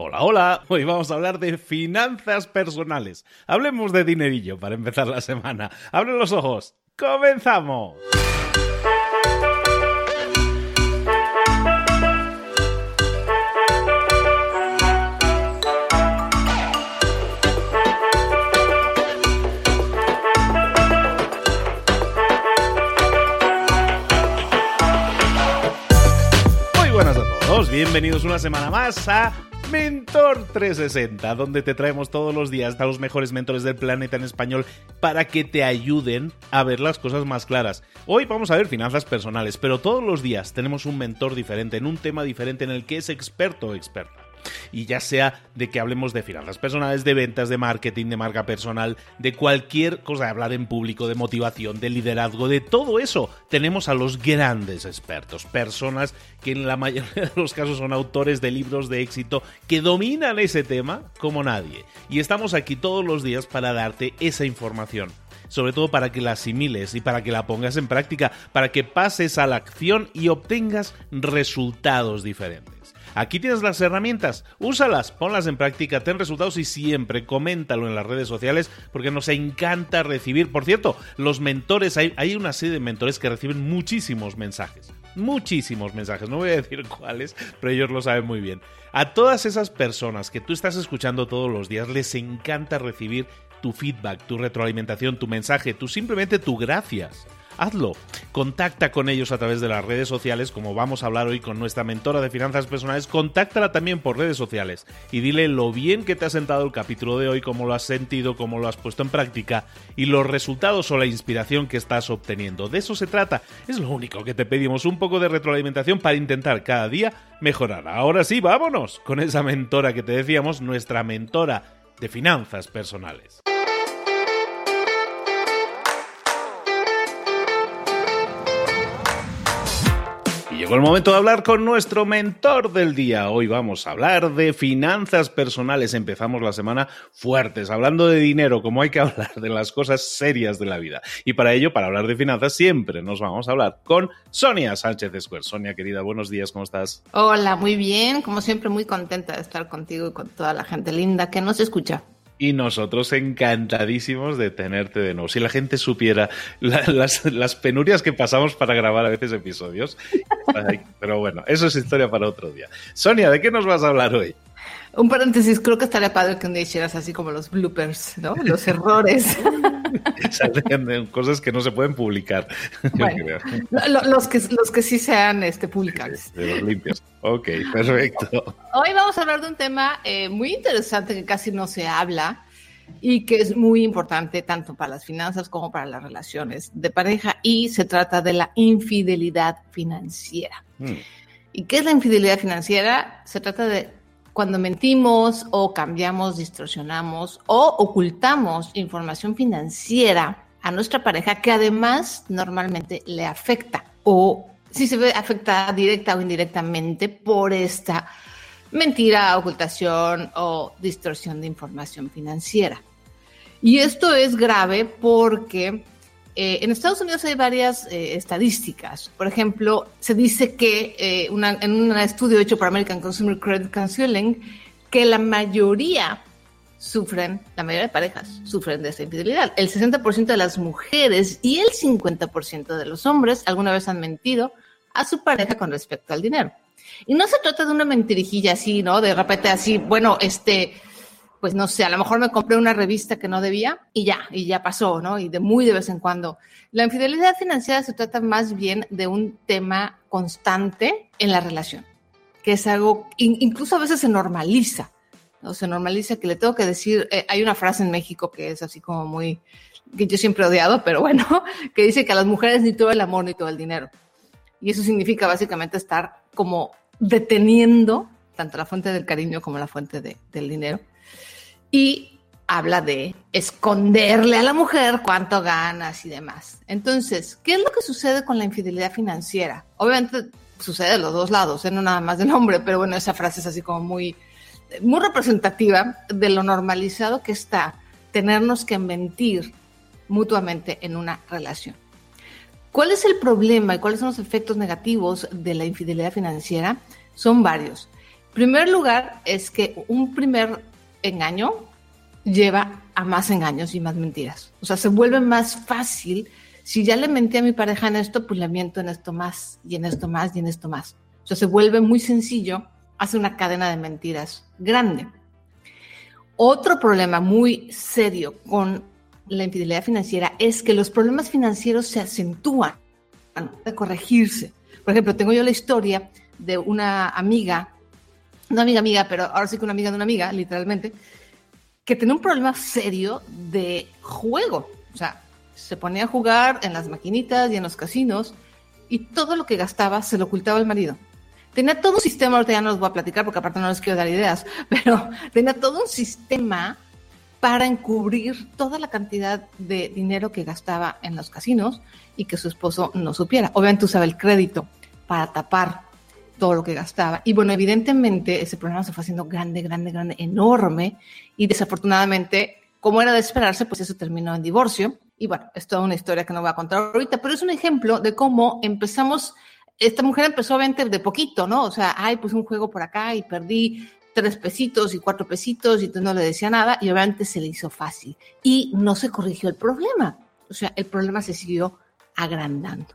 Hola, hola. Hoy vamos a hablar de finanzas personales. Hablemos de dinerillo para empezar la semana. Abren los ojos. ¡Comenzamos! Muy buenas a todos. Bienvenidos una semana más a Mentor 360, donde te traemos todos los días a los mejores mentores del planeta en español para que te ayuden a ver las cosas más claras. Hoy vamos a ver finanzas personales, pero todos los días tenemos un mentor diferente, en un tema diferente en el que es experto o experta y ya sea de que hablemos de finanzas personales, de ventas, de marketing, de marca personal, de cualquier cosa, de hablar en público, de motivación, de liderazgo, de todo eso, tenemos a los grandes expertos, personas que en la mayoría de los casos son autores de libros de éxito que dominan ese tema como nadie. Y estamos aquí todos los días para darte esa información sobre todo para que la asimiles y para que la pongas en práctica, para que pases a la acción y obtengas resultados diferentes. Aquí tienes las herramientas, úsalas, ponlas en práctica, ten resultados y siempre coméntalo en las redes sociales porque nos encanta recibir. Por cierto, los mentores, hay, una serie de mentores que reciben muchísimos mensajes. Muchísimos mensajes, no voy a decir cuáles, pero ellos lo saben muy bien. A todas esas personas que tú estás escuchando todos los días les encanta recibir tu feedback, tu retroalimentación, tu mensaje, tu simplemente tu gracias. Hazlo. Contacta con ellos a través de las redes sociales, como vamos a hablar hoy con nuestra mentora de finanzas personales. Contáctala también por redes sociales y dile lo bien que te ha sentado el capítulo de hoy, cómo lo has sentido, cómo lo has puesto en práctica y los resultados o la inspiración que estás obteniendo. De eso se trata. Es lo único que te pedimos, un poco de retroalimentación para intentar cada día mejorar. Ahora sí, vámonos con esa mentora que te decíamos, nuestra mentora de finanzas personales. Llegó el momento de hablar con nuestro mentor del día. Hoy vamos a hablar de finanzas personales. Empezamos la semana fuertes, hablando de dinero, como hay que hablar de las cosas serias de la vida. Y para ello, para hablar de finanzas, siempre nos vamos a hablar con Sonia Sánchez Square. Sonia, querida, buenos días, ¿cómo estás? Hola, muy bien. Como siempre, muy contenta de estar contigo y con toda la gente linda que nos escucha y nosotros encantadísimos de tenerte de nuevo. Si la gente supiera las, las, penurias que pasamos para grabar a veces episodios. Pero bueno, eso es historia para otro día. Sonia, ¿de qué nos vas a hablar hoy? Un paréntesis, creo que estaría padre que un día hicieras así como los bloopers, ¿no? Los errores. cosas que no se pueden publicar. los, que, los que sí sean este, publicables. De los limpios. Ok, perfecto. Hoy vamos a hablar de un tema eh, muy interesante que casi no se habla y que es muy importante tanto para las finanzas como para las relaciones de pareja y se trata de la infidelidad financiera. Hmm. ¿Y qué es la infidelidad financiera? Se trata de cuando mentimos o cambiamos, distorsionamos o ocultamos información financiera a nuestra pareja que además normalmente le afecta o si se ve afectada directa o indirectamente por esta mentira, ocultación o distorsión de información financiera. Y esto es grave porque eh, en Estados Unidos hay varias eh, estadísticas. Por ejemplo, se dice que eh, en un estudio hecho por American Consumer Credit Counseling, que la mayoría sufren, la mayoría de parejas sufren de esta infidelidad. El 60% de las mujeres y el 50% de los hombres alguna vez han mentido a su pareja con respecto al dinero. Y no se trata de una mentirijilla así, ¿no? De repente así, bueno, este, pues no sé, a lo mejor me compré una revista que no debía y ya, y ya pasó, ¿no? Y de muy de vez en cuando. La infidelidad financiera se trata más bien de un tema constante en la relación, que es algo, incluso a veces se normaliza, ¿no? Se normaliza que le tengo que decir, eh, hay una frase en México que es así como muy, que yo siempre he odiado, pero bueno, que dice que a las mujeres ni todo el amor ni todo el dinero. Y eso significa básicamente estar como deteniendo tanto la fuente del cariño como la fuente del dinero y habla de esconderle a la mujer cuánto ganas y demás. Entonces, ¿qué es lo que sucede con la infidelidad financiera? Obviamente sucede de los dos lados, ¿eh? no nada más del hombre, pero bueno, esa frase es así como muy, muy representativa de lo normalizado que está tenernos que mentir mutuamente en una relación. ¿Cuál es el problema y cuáles son los efectos negativos de la infidelidad financiera? Son varios. primer lugar es que un primer engaño lleva a más engaños y más mentiras. O sea, se vuelve más fácil. Si ya le mentí a mi pareja en esto, pues le miento en esto más, y en esto más, y en esto más. O sea, se vuelve muy sencillo, hace una cadena de mentiras grande. Otro problema muy serio con la infidelidad financiera es que los problemas financieros se acentúan de corregirse. Por ejemplo, tengo yo la historia de una amiga, una amiga amiga, pero ahora sí que una amiga de una amiga, literalmente, que tenía un problema serio de juego. O sea, se ponía a jugar en las maquinitas y en los casinos y todo lo que gastaba se lo ocultaba al marido. Tenía todo un sistema, ahorita ya no los voy a platicar porque aparte no les quiero dar ideas, pero tenía todo un sistema para encubrir toda la cantidad de dinero que gastaba en los casinos y que su esposo no supiera. Obviamente usaba el crédito para tapar todo lo que gastaba. Y bueno, evidentemente ese problema se fue haciendo grande, grande, grande, enorme. Y desafortunadamente, como era de esperarse, pues eso terminó en divorcio. Y bueno, es toda una historia que no voy a contar ahorita, pero es un ejemplo de cómo empezamos, esta mujer empezó a vender de poquito, ¿no? O sea, ay, pues un juego por acá y perdí tres pesitos y cuatro pesitos y entonces no le decía nada y obviamente se le hizo fácil. Y no se corrigió el problema. O sea, el problema se siguió agrandando.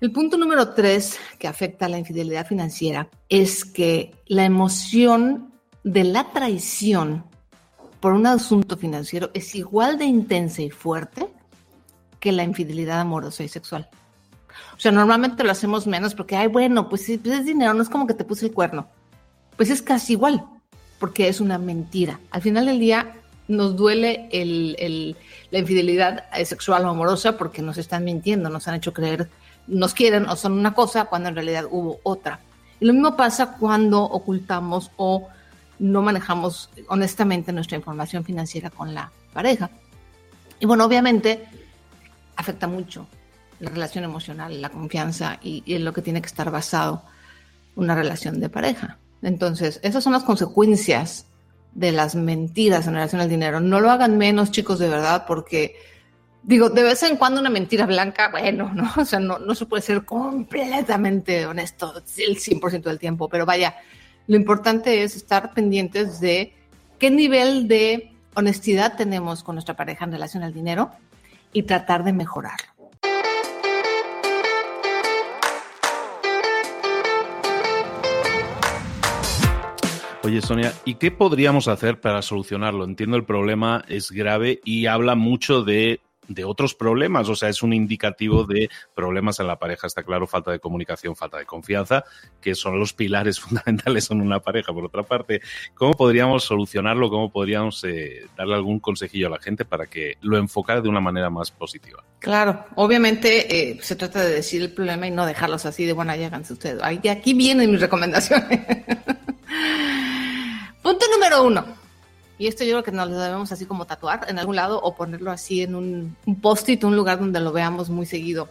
El punto número tres que afecta a la infidelidad financiera es que la emoción de la traición por un asunto financiero es igual de intensa y fuerte que la infidelidad amorosa y sexual. O sea, normalmente lo hacemos menos porque, ay, bueno, pues, pues es dinero, no es como que te puse el cuerno. Pues es casi igual, porque es una mentira. Al final del día nos duele la infidelidad sexual o amorosa porque nos están mintiendo, nos han hecho creer nos quieren o son una cosa cuando en realidad hubo otra. Y lo mismo pasa cuando ocultamos o no manejamos honestamente nuestra información financiera con la pareja. Y bueno, obviamente afecta mucho la relación emocional, la confianza y, en lo que tiene que estar basado una relación de pareja. Entonces, esas son las consecuencias de las mentiras en relación al dinero. No lo hagan menos, chicos, de verdad, porque Digo, de vez en cuando una mentira blanca, bueno, ¿no? O sea, no, no se puede ser completamente honesto el 100% del tiempo, pero vaya, lo importante es estar pendientes de qué nivel de honestidad tenemos con nuestra pareja en relación al dinero y tratar de mejorarlo. Oye, Sonia, ¿y qué podríamos hacer para solucionarlo? Entiendo el problema es grave y habla mucho de de otros problemas, o sea, es un indicativo de problemas en la pareja, está claro, falta de comunicación, falta de confianza, que son los pilares fundamentales en una pareja. Por otra parte, ¿cómo podríamos solucionarlo? ¿Cómo podríamos eh, darle algún consejillo a la gente para que lo enfocara de una manera más positiva? Claro, obviamente eh, se trata de decir el problema y no dejarlos así de, bueno, ya háganse ustedes. Aquí vienen mis recomendaciones. Punto número uno y esto yo creo que nos lo debemos así como tatuar en algún lado o ponerlo así en un, un post-it, un lugar donde lo veamos muy seguido.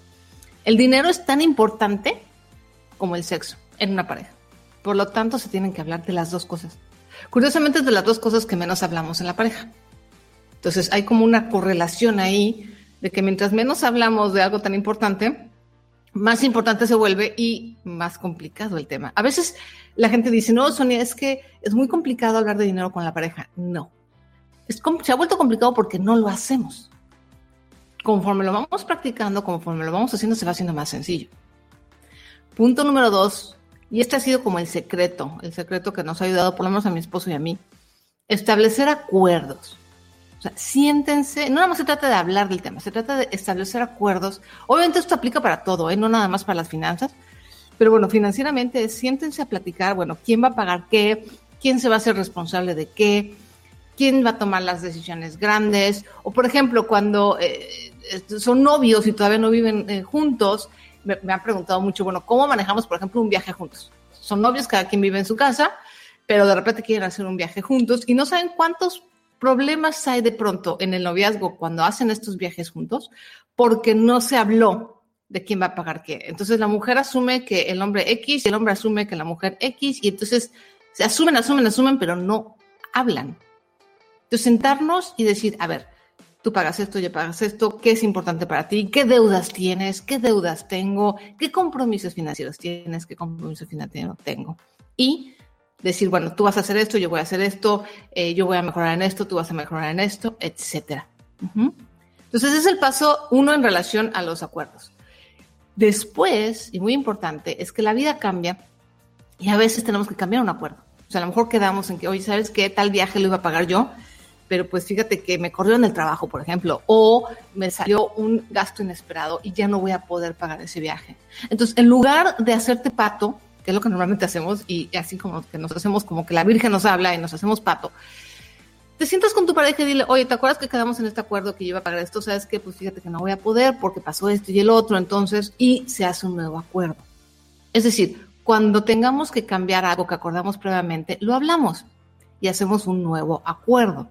El dinero es tan importante como el sexo en una pareja. Por lo tanto, se tienen que hablar de las dos cosas. Curiosamente, es de las dos cosas que menos hablamos en la pareja. Entonces, hay como una correlación ahí de que mientras menos hablamos de algo tan importante, más importante se vuelve y más complicado el tema. A veces la gente dice, no, Sonia, es que es muy complicado hablar de dinero con la pareja. No. Es, se ha vuelto complicado porque no lo hacemos. Conforme lo vamos practicando, conforme lo vamos haciendo, se va haciendo más sencillo. Punto número dos, y este ha sido como el secreto, el secreto que nos ha ayudado, por lo menos a mi esposo y a mí, establecer acuerdos. O sea, siéntense, no nada más se trata de hablar del tema, se trata de establecer acuerdos. Obviamente esto aplica para todo, ¿eh? no nada más para las finanzas, pero bueno, financieramente, siéntense a platicar, bueno, quién va a pagar qué, quién se va a hacer responsable de qué, quién va a tomar las decisiones grandes, o por ejemplo, cuando eh, son novios y todavía no viven eh, juntos, me, han preguntado mucho, bueno, ¿cómo manejamos, por ejemplo, un viaje juntos? Son novios, cada quien vive en su casa, pero de repente quieren hacer un viaje juntos y no saben cuántos problemas hay de pronto en el noviazgo cuando hacen estos viajes juntos, porque no se habló de quién va a pagar qué. Entonces la mujer asume que el hombre X y el hombre asume que la mujer X y entonces se asumen, asumen, asumen, pero no hablan. Entonces sentarnos y decir, a ver, tú pagas esto, yo pagas esto, qué es importante para ti, qué deudas tienes, qué deudas tengo, qué compromisos financieros tienes, qué compromisos financieros tengo. y decir, bueno, tú vas a hacer esto, yo voy a hacer esto, eh, yo voy a mejorar en esto, tú vas a mejorar en esto, etcétera. Entonces, ese es el paso uno en relación a los acuerdos. Después, y muy importante, es que la vida cambia y a veces tenemos que cambiar un acuerdo. O sea, a lo mejor quedamos en que, oye, ¿sabes qué? Tal viaje lo iba a pagar yo, pero pues fíjate que me corrió en el trabajo, por ejemplo, o me salió un gasto inesperado y ya no voy a poder pagar ese viaje. Entonces, en lugar de hacerte pato, que es lo que normalmente hacemos, y así como que nos hacemos como que la Virgen nos habla y nos hacemos pato, te sientas con tu pareja y dile, oye, ¿te acuerdas que quedamos en este acuerdo que yo iba a pagar esto? ¿Sabes qué? Pues fíjate que no voy a poder porque pasó esto y el otro, entonces, y se hace un nuevo acuerdo. Es decir, cuando tengamos que cambiar algo que acordamos previamente, lo hablamos y hacemos un nuevo acuerdo.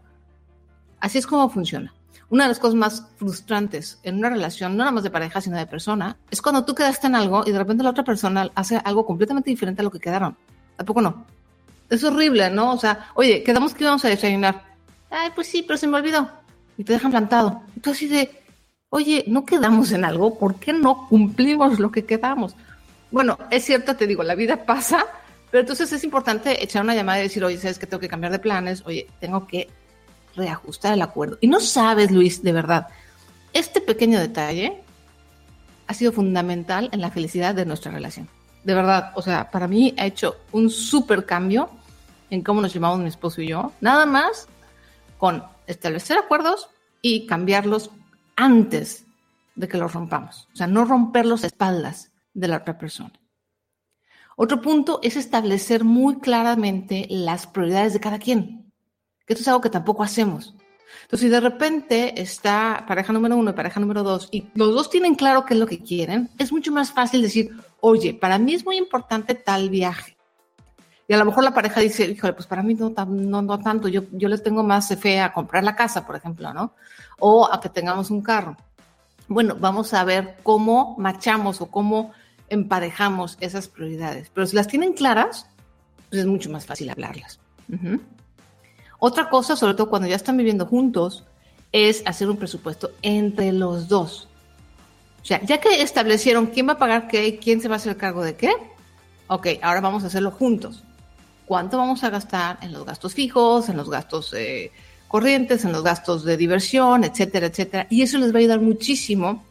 Así es como funciona. Una de las cosas más frustrantes en una relación, no nada más de pareja, sino de persona, es cuando tú quedaste en algo y de repente la otra persona hace algo completamente diferente a lo que quedaron. ¿Tampoco no? Es horrible, ¿no? O sea, oye, quedamos que íbamos a desayunar Ay, pues sí, pero se me olvidó. Y te dejan plantado. Y tú así de, oye, no quedamos en algo, ¿por qué no cumplimos lo que quedamos? Bueno, es cierto, te digo, la vida pasa, pero entonces es importante echar una llamada y decir, oye, sabes que tengo que cambiar de planes, oye, tengo que reajustar el acuerdo. Y no sabes, Luis, de verdad, este pequeño detalle ha sido fundamental en la felicidad de nuestra relación. De verdad, o sea, para mí ha hecho un súper cambio en cómo nos llevamos mi esposo y yo. Nada más con establecer acuerdos y cambiarlos antes de que los rompamos. O sea, no romperlos a espaldas de la otra persona. Otro punto es establecer muy claramente las prioridades de cada quien, que esto es algo que tampoco hacemos. Entonces, si de repente está pareja número uno y pareja número dos, y los dos tienen claro qué es lo que quieren, es mucho más fácil decir, oye, para mí es muy importante tal viaje. Y a lo mejor la pareja dice, híjole, pues para mí no, no, no tanto, yo, yo le tengo más fe a comprar la casa, por ejemplo, ¿no? O a que tengamos un carro. Bueno, vamos a ver cómo machamos o cómo emparejamos esas prioridades. Pero si las tienen claras, pues es mucho más fácil hablarlas. Otra cosa, sobre todo cuando ya están viviendo juntos, es hacer un presupuesto entre los dos. O sea, ya que establecieron quién va a pagar qué, quién se va a hacer cargo de qué, ok, ahora vamos a hacerlo juntos cuánto vamos a gastar en los gastos fijos, en los gastos eh, corrientes, en los gastos de diversión, etcétera, etcétera. Y eso les va a ayudar muchísimo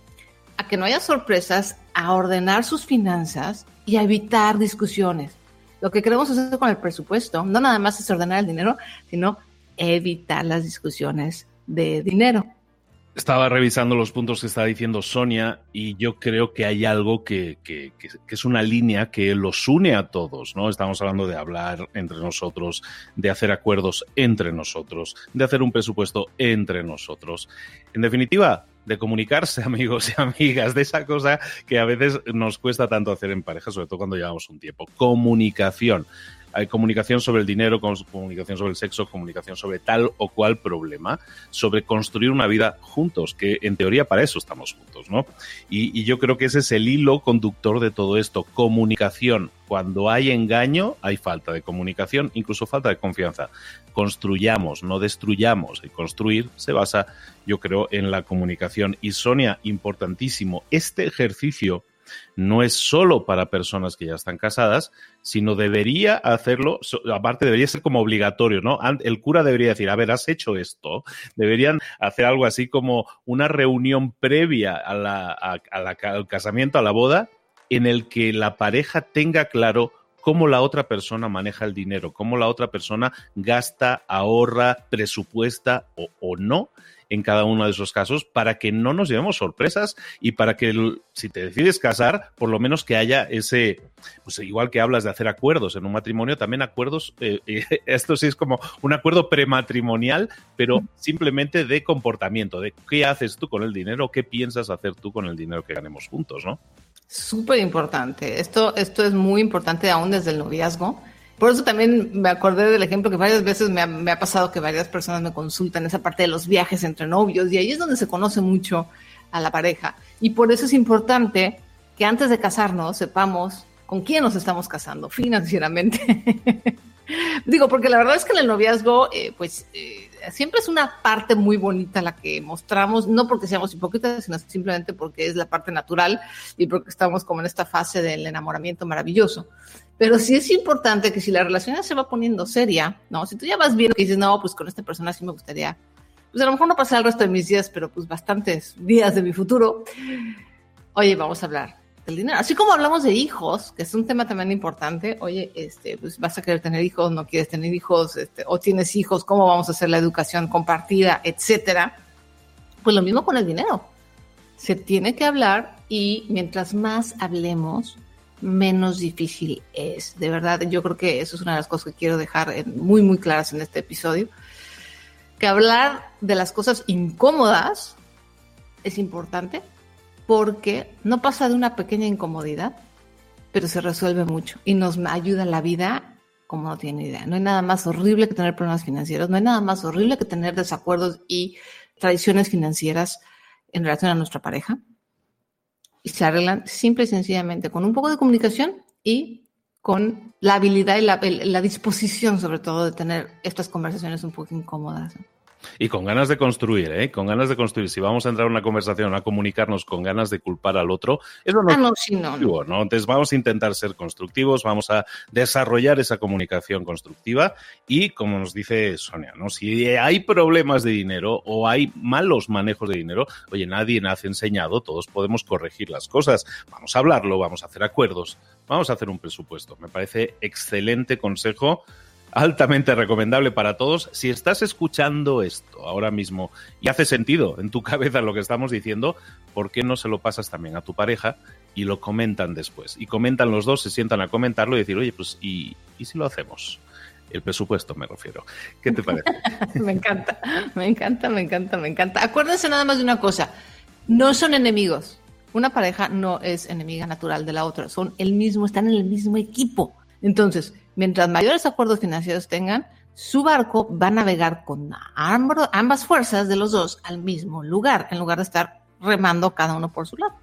a que no haya sorpresas, a ordenar sus finanzas y a evitar discusiones. Lo que queremos hacer con el presupuesto no nada más es ordenar el dinero, sino evitar las discusiones de dinero. Estaba revisando los puntos que está diciendo Sonia y yo creo que hay algo que, que, es una línea que los une a todos, ¿no? Estamos hablando de hablar entre nosotros, de hacer acuerdos entre nosotros, de hacer un presupuesto entre nosotros. En definitiva, de comunicarse, amigos y amigas, de esa cosa que a veces nos cuesta tanto hacer en pareja, sobre todo cuando llevamos un tiempo. Comunicación hay comunicación sobre el dinero, comunicación sobre el sexo, comunicación sobre tal o cual problema, sobre construir una vida juntos, que en teoría para eso estamos juntos, ¿no? Y, yo creo que ese es el hilo conductor de todo esto, comunicación. Cuando hay engaño, hay falta de comunicación, incluso falta de confianza. Construyamos, no destruyamos. Y construir se basa, yo creo, en la comunicación. Y Sonia, importantísimo, este ejercicio no es solo para personas que ya están casadas, sino debería hacerlo, aparte debería ser como obligatorio, ¿no? El cura debería decir, a ver, has hecho esto, deberían hacer algo así como una reunión previa al casamiento, a la boda, en el que la pareja tenga claro cómo la otra persona maneja el dinero, cómo la otra persona gasta, ahorra, presupuesta o no en cada uno de esos casos para que no nos llevemos sorpresas y para que si te decides casar, por lo menos que haya ese, pues igual que hablas de hacer acuerdos en un matrimonio, también acuerdos, eh, eh, esto sí es como un acuerdo prematrimonial, pero simplemente de comportamiento, de qué haces tú con el dinero, qué piensas hacer tú con el dinero que ganemos juntos, ¿no? Súper importante. Esto, esto es muy importante aún desde el noviazgo por eso también me acordé del ejemplo que varias veces me ha, pasado que varias personas me consultan esa parte de los viajes entre novios y ahí es donde se conoce mucho a la pareja. Y por eso es importante que antes de casarnos sepamos con quién nos estamos casando financieramente. Digo, porque la verdad es que en el noviazgo, eh, pues eh, siempre es una parte muy bonita la que mostramos, no porque seamos hipócritas, sino simplemente porque es la parte natural y porque estamos como en esta fase del enamoramiento maravilloso. Pero sí es importante que si la relación ya se va poniendo seria, ¿no? Si tú ya vas viendo que dices, no, pues con esta persona sí me gustaría, pues a lo mejor no pasar el resto de mis días, pero pues bastantes días de mi futuro. Oye, vamos a hablar del dinero. Así como hablamos de hijos, que es un tema también importante. Oye, este, pues vas a querer tener hijos, no quieres tener hijos, este, o tienes hijos, cómo vamos a hacer la educación compartida, etcétera. Pues lo mismo con el dinero. Se tiene que hablar y mientras más hablemos, menos difícil es. De verdad, yo creo que eso es una de las cosas que quiero dejar muy, muy claras en este episodio. Que hablar de las cosas incómodas es importante porque no pasa de una pequeña incomodidad, pero se resuelve mucho y nos ayuda en la vida como no tiene idea. No hay nada más horrible que tener problemas financieros, no hay nada más horrible que tener desacuerdos y tradiciones financieras en relación a nuestra pareja y se arreglan simple y sencillamente con un poco de comunicación y con la habilidad y la, disposición, sobre todo, de tener estas conversaciones un poco incómodas. Y con ganas de construir, ¿eh? Con ganas de construir. Si vamos a entrar en una conversación, a comunicarnos con ganas de culpar al otro, eso no, ah, no, sí, no, no. Entonces vamos a intentar ser constructivos, vamos a desarrollar esa comunicación constructiva y, como nos dice Sonia, ¿no? Si hay problemas de dinero o hay malos manejos de dinero, oye, nadie nace enseñado, todos podemos corregir las cosas. Vamos a hablarlo, vamos a hacer acuerdos, vamos a hacer un presupuesto. Me parece excelente consejo altamente recomendable para todos. Si estás escuchando esto ahora mismo y hace sentido en tu cabeza lo que estamos diciendo, ¿por qué no se lo pasas también a tu pareja y lo comentan después? Y comentan los dos, se sientan a comentarlo y decir, oye, pues, ¿y, si lo hacemos? El presupuesto me refiero. ¿Qué te parece? me encanta, me encanta, me encanta, me encanta. Acuérdense nada más de una cosa, no son enemigos. Una pareja no es enemiga natural de la otra, son el mismo, están en el mismo equipo. Entonces, mientras mayores acuerdos financieros tengan, su barco va a navegar con ambas fuerzas de los dos al mismo lugar, en lugar de estar remando cada uno por su lado.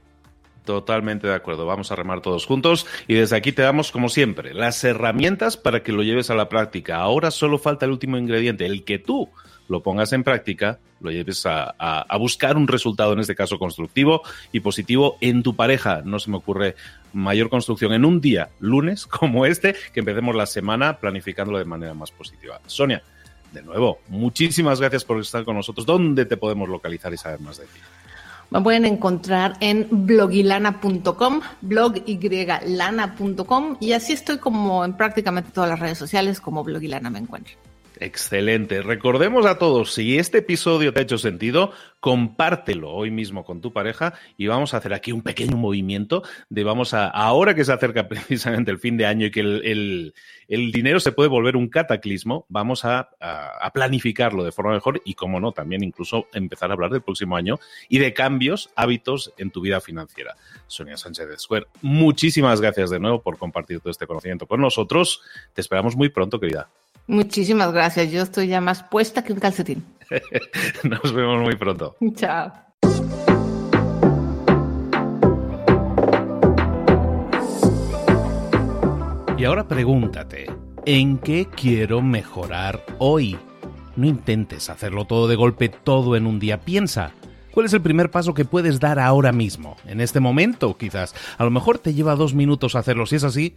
Totalmente de acuerdo. Vamos a remar todos juntos y desde aquí te damos, como siempre, las herramientas para que lo lleves a la práctica. Ahora solo falta el último ingrediente, el que tú lo pongas en práctica, lo lleves a, a, buscar un resultado, en este caso constructivo y positivo en tu pareja. No se me ocurre mayor construcción en un día, lunes, como este, que empecemos la semana planificándolo de manera más positiva. Sonia, de nuevo, muchísimas gracias por estar con nosotros. ¿Dónde te podemos localizar y saber más de ti? Me pueden encontrar en blogilana.com, blogylana.com y así estoy como en prácticamente todas las redes sociales como blogilana me encuentro. Excelente. Recordemos a todos, si este episodio te ha hecho sentido, compártelo hoy mismo con tu pareja y vamos a hacer aquí un pequeño movimiento de vamos a, ahora que se acerca precisamente el fin de año y que el, dinero se puede volver un cataclismo, vamos a, planificarlo de forma mejor y, como no, también incluso empezar a hablar del próximo año y de cambios, hábitos en tu vida financiera. Sonia Sánchez de Square, muchísimas gracias de nuevo por compartir todo este conocimiento con nosotros. Te esperamos muy pronto, querida. Muchísimas gracias. Yo estoy ya más puesta que un calcetín. Nos vemos muy pronto. Chao. Y ahora pregúntate, ¿en qué quiero mejorar hoy? No intentes hacerlo todo de golpe, todo en un día. Piensa, ¿cuál es el primer paso que puedes dar ahora mismo? En este momento, quizás. A lo mejor te lleva dos minutos hacerlo. Si es así,